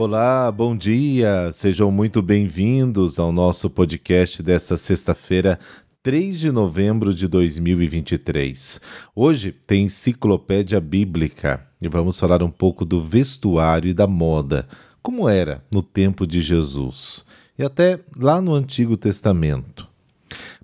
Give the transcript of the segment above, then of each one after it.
Olá, bom dia. Sejam muito bem-vindos ao nosso podcast desta sexta-feira, 3 de novembro de 2023. Hoje tem enciclopédia bíblica e vamos falar um pouco do vestuário e da moda, como era no tempo de Jesus e até lá no Antigo Testamento.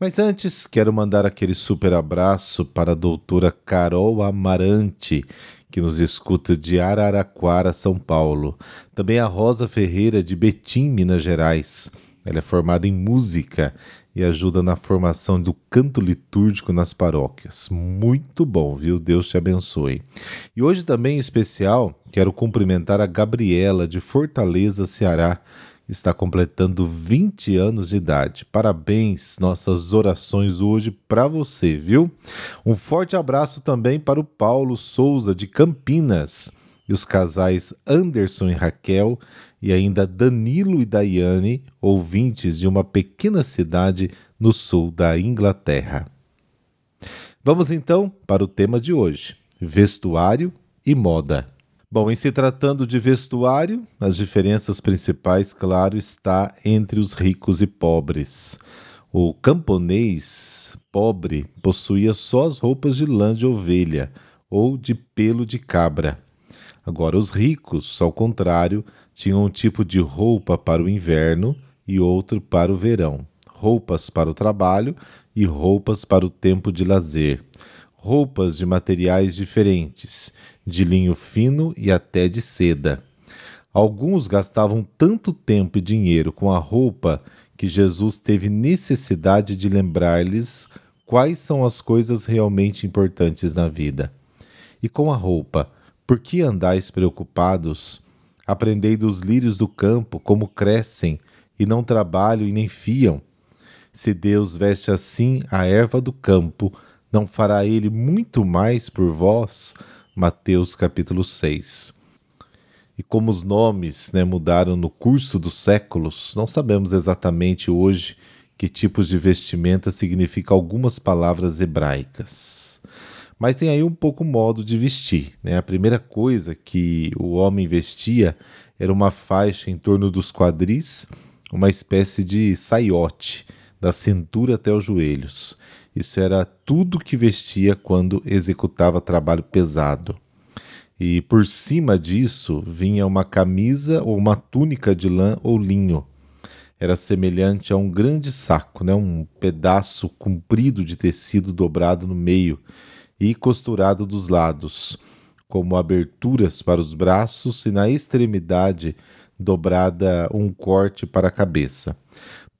Mas antes, quero mandar aquele super abraço para a doutora Carol Amarante, que nos escuta de Araraquara, São Paulo. Também a Rosa Ferreira, de Betim, Minas Gerais. Ela é formada em música e ajuda na formação do canto litúrgico nas paróquias. Muito bom, viu? Deus te abençoe. E hoje também, em especial, quero cumprimentar a Gabriela, de Fortaleza, Ceará está completando 20 anos de idade. Parabéns, nossas orações hoje para você, viu? Um forte abraço também para o Paulo Souza de Campinas e os casais Anderson e Raquel e ainda Danilo e Daiane, ouvintes de uma pequena cidade no sul da Inglaterra. Vamos então para o tema de hoje: vestuário e moda. Bom, em se tratando de vestuário, as diferenças principais, claro, está entre os ricos e pobres. O camponês pobre possuía só as roupas de lã de ovelha ou de pelo de cabra. Agora, os ricos, ao contrário, tinham um tipo de roupa para o inverno e outro para o verão, roupas para o trabalho e roupas para o tempo de lazer roupas de materiais diferentes, de linho fino e até de seda. Alguns gastavam tanto tempo e dinheiro com a roupa que Jesus teve necessidade de lembrar-lhes quais são as coisas realmente importantes na vida. E com a roupa, por que andais preocupados? Aprendei dos lírios do campo como crescem, e não trabalham e nem fiam. Se Deus veste assim a erva do campo, não fará ele muito mais por vós? Mateus capítulo 6. E como os nomes né, mudaram no curso dos séculos, não sabemos exatamente hoje que tipos de vestimenta significam algumas palavras hebraicas. Mas tem aí um pouco modo de vestir. Né? A primeira coisa que o homem vestia era uma faixa em torno dos quadris, uma espécie de saiote, da cintura até os joelhos. Isso era tudo que vestia quando executava trabalho pesado. E por cima disso vinha uma camisa ou uma túnica de lã ou linho. Era semelhante a um grande saco, né? um pedaço comprido de tecido dobrado no meio e costurado dos lados, como aberturas para os braços e na extremidade dobrada um corte para a cabeça.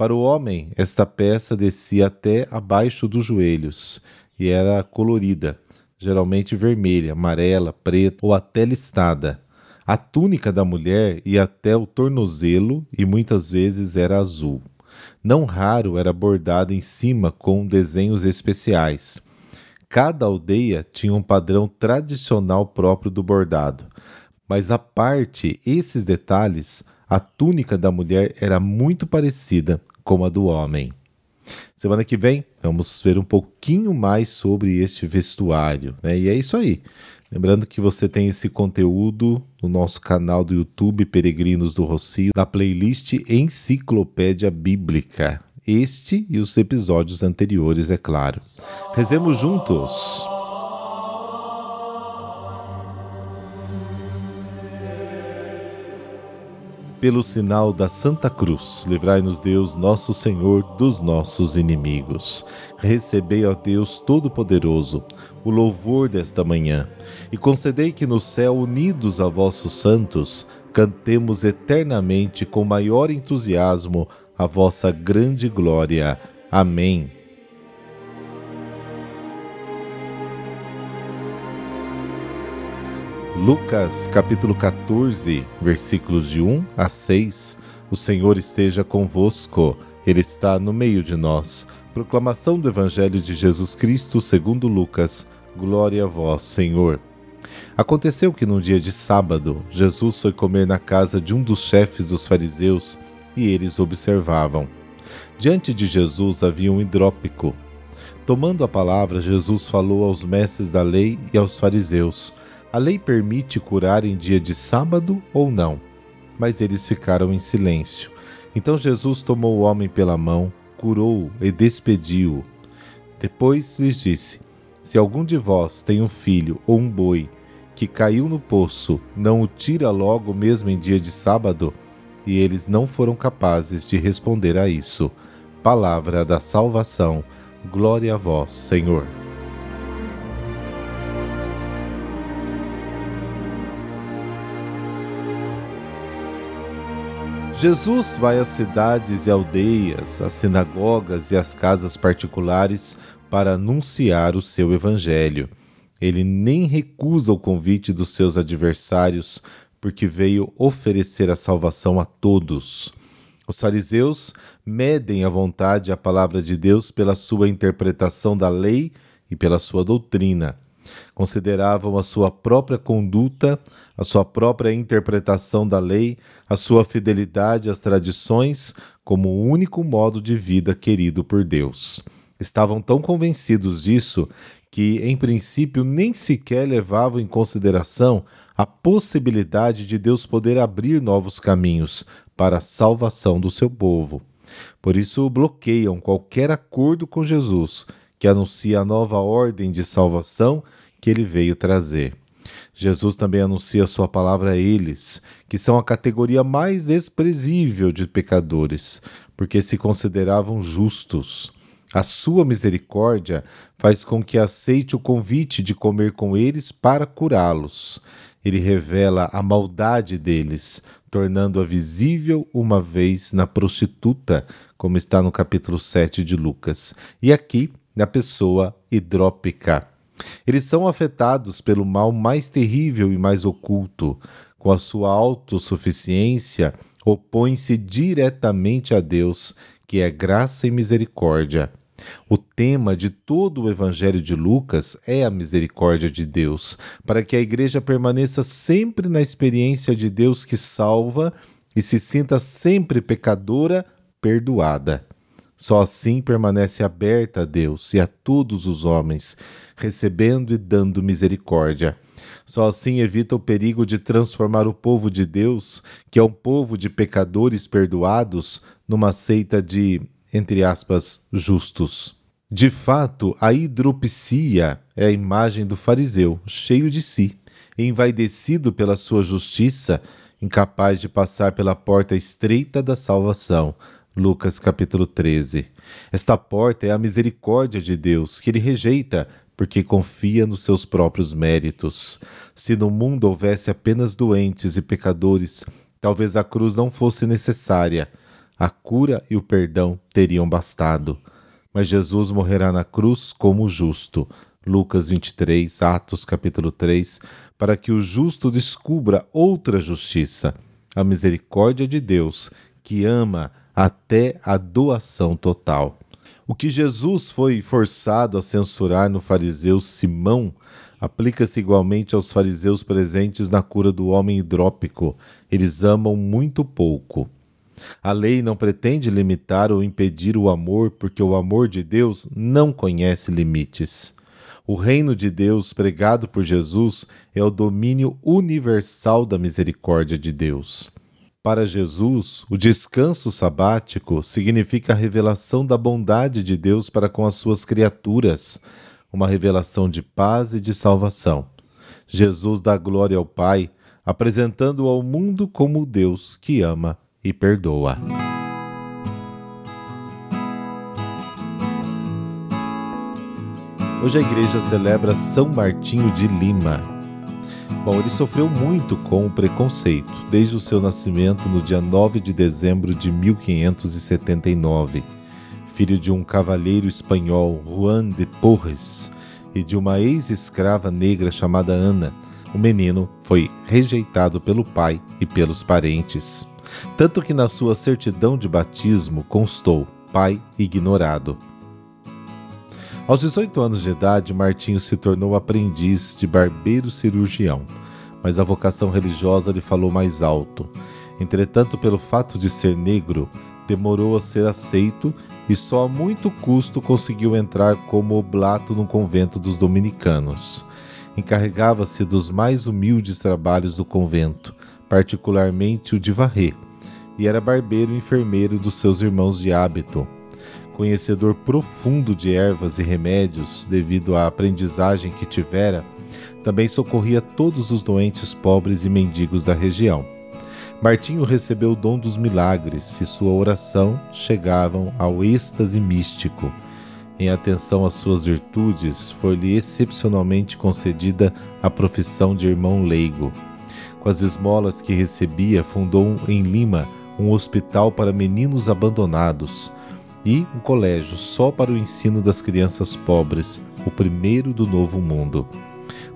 Para o homem, esta peça descia até abaixo dos joelhos e era colorida, geralmente vermelha, amarela, preta ou até listada. A túnica da mulher ia até o tornozelo e muitas vezes era azul. Não raro era bordada em cima com desenhos especiais. Cada aldeia tinha um padrão tradicional próprio do bordado, mas a parte esses detalhes, a túnica da mulher era muito parecida como a do homem. Semana que vem vamos ver um pouquinho mais sobre este vestuário, né? E é isso aí. Lembrando que você tem esse conteúdo no nosso canal do YouTube Peregrinos do Rocio, na playlist Enciclopédia Bíblica. Este e os episódios anteriores, é claro. Rezemos juntos. Pelo sinal da Santa Cruz, livrai-nos Deus, nosso Senhor, dos nossos inimigos. Recebei, ó Deus Todo-Poderoso, o louvor desta manhã, e concedei que no céu, unidos a vossos santos, cantemos eternamente com maior entusiasmo a vossa grande glória. Amém. Lucas capítulo 14, versículos de 1 a 6. O Senhor esteja convosco, Ele está no meio de nós. Proclamação do Evangelho de Jesus Cristo segundo Lucas. Glória a vós, Senhor. Aconteceu que num dia de sábado, Jesus foi comer na casa de um dos chefes dos fariseus e eles observavam. Diante de Jesus havia um hidrópico. Tomando a palavra, Jesus falou aos mestres da lei e aos fariseus: A lei permite curar em dia de sábado ou não? Mas eles ficaram em silêncio. Então Jesus tomou o homem pela mão, curou-o e despediu-o. Depois lhes disse: Se algum de vós tem um filho ou um boi que caiu no poço, não o tira logo mesmo em dia de sábado? E eles não foram capazes de responder a isso. Palavra da salvação. Glória a vós, Senhor. Jesus vai às cidades e aldeias, às sinagogas e às casas particulares para anunciar o seu evangelho. Ele nem recusa o convite dos seus adversários, porque veio oferecer a salvação a todos. Os fariseus medem à vontade a palavra de Deus pela sua interpretação da lei e pela sua doutrina. Consideravam a sua própria conduta, a sua própria interpretação da lei, a sua fidelidade às tradições como o único modo de vida querido por Deus. Estavam tão convencidos disso que, em princípio, nem sequer levavam em consideração a possibilidade de Deus poder abrir novos caminhos para a salvação do seu povo. Por isso, bloqueiam qualquer acordo com Jesus, que anuncia a nova ordem de salvação que ele veio trazer. Jesus também anuncia sua palavra a eles, que são a categoria mais desprezível de pecadores, porque se consideravam justos. A sua misericórdia faz com que aceite o convite de comer com eles para curá-los. Ele revela a maldade deles, tornando-a visível uma vez na prostituta, como está no capítulo 7 de Lucas, e aqui na pessoa hidrópica. Eles são afetados pelo mal mais terrível e mais oculto. Com a sua autossuficiência, opõem-se diretamente a Deus, que é graça e misericórdia. O tema de todo o Evangelho de Lucas é a misericórdia de Deus, para que a igreja permaneça sempre na experiência de Deus que salva e se sinta sempre pecadora, perdoada. Só assim permanece aberta a Deus e a todos os homens, recebendo e dando misericórdia. Só assim evita o perigo de transformar o povo de Deus, que é um povo de pecadores perdoados, numa seita de entre aspas, justos. De fato, a hidropsia é a imagem do fariseu, cheio de si, envaidecido pela sua justiça, incapaz de passar pela porta estreita da salvação. Lucas capítulo 13. Esta porta é a misericórdia de Deus, que ele rejeita porque confia nos seus próprios méritos. Se no mundo houvesse apenas doentes e pecadores, talvez a cruz não fosse necessária a cura e o perdão teriam bastado. Mas Jesus morrerá na cruz como justo. Lucas 23, Atos capítulo 3, para que o justo descubra outra justiça, a misericórdia de Deus, que ama até a doação total. O que Jesus foi forçado a censurar no fariseu Simão aplica-se igualmente aos fariseus presentes na cura do homem hidrópico. Eles amam muito pouco. A lei não pretende limitar ou impedir o amor, porque o amor de Deus não conhece limites. O reino de Deus pregado por Jesus é o domínio universal da misericórdia de Deus. Para Jesus, o descanso sabático significa a revelação da bondade de Deus para com as suas criaturas, uma revelação de paz e de salvação. Jesus dá glória ao Pai, apresentando-o ao mundo como Deus que ama e perdoa. Hoje a igreja celebra São Martinho de Lima. Bom, ele sofreu muito com o preconceito desde o seu nascimento no dia 9 de dezembro de 1579. Filho de um cavalheiro espanhol, Juan de Porres, e de uma ex-escrava negra chamada Ana, o menino foi rejeitado pelo pai e pelos parentes, tanto que na sua certidão de batismo constou pai ignorado. Aos 18 anos de idade, Martinho se tornou aprendiz de barbeiro cirurgião, mas a vocação religiosa lhe falou mais alto. Entretanto, pelo fato de ser negro, demorou a ser aceito e só a muito custo conseguiu entrar como oblato no convento dos dominicanos. Encarregava-se dos mais humildes trabalhos do convento, particularmente o de varrer, e era barbeiro e enfermeiro dos seus irmãos de hábito. Conhecedor profundo de ervas e remédios, devido à aprendizagem que tivera, também socorria todos os doentes pobres e mendigos da região. Martinho recebeu o dom dos milagres e sua oração chegavam ao êxtase místico. Em atenção às suas virtudes, foi-lhe excepcionalmente concedida a profissão de irmão leigo. Com as esmolas que recebia, fundou em Lima um hospital para meninos abandonados e um colégio só para o ensino das crianças pobres, o primeiro do Novo Mundo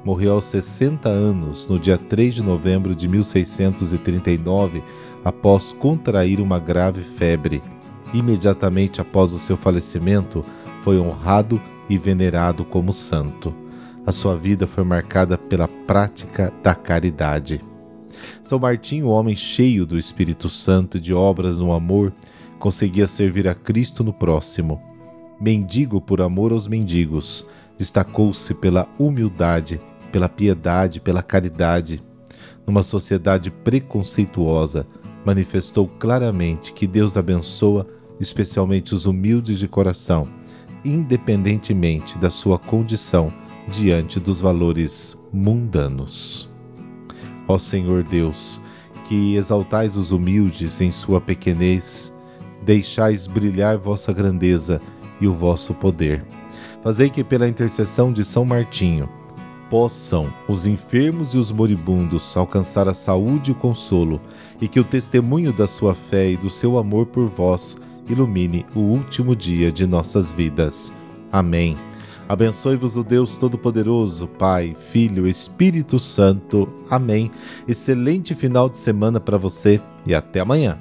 morreu aos 60 anos no dia 3 de novembro de 1639, após contrair uma grave febre. Imediatamente após o seu falecimento, foi honrado e venerado como santo. A sua vida foi marcada pela prática da caridade. São Martinho, homem cheio do Espírito Santo e de obras no amor, conseguia servir a Cristo no próximo. Mendigo por amor aos mendigos, destacou-se pela humildade pela piedade, pela caridade. Numa sociedade preconceituosa, manifestou claramente que Deus abençoa especialmente os humildes de coração, independentemente da sua condição diante dos valores mundanos. Ó Senhor Deus, que exaltais os humildes em sua pequenez, deixais brilhar vossa grandeza e o vosso poder. Fazei que, pela intercessão de São Martinho, possam os enfermos e os moribundos alcançar a saúde e o consolo, e que o testemunho da sua fé e do seu amor por vós ilumine o último dia de nossas vidas. Amém. Abençoe-vos o Deus Todo-Poderoso, Pai, Filho, Espírito Santo. Amém. Excelente final de semana para você e até amanhã.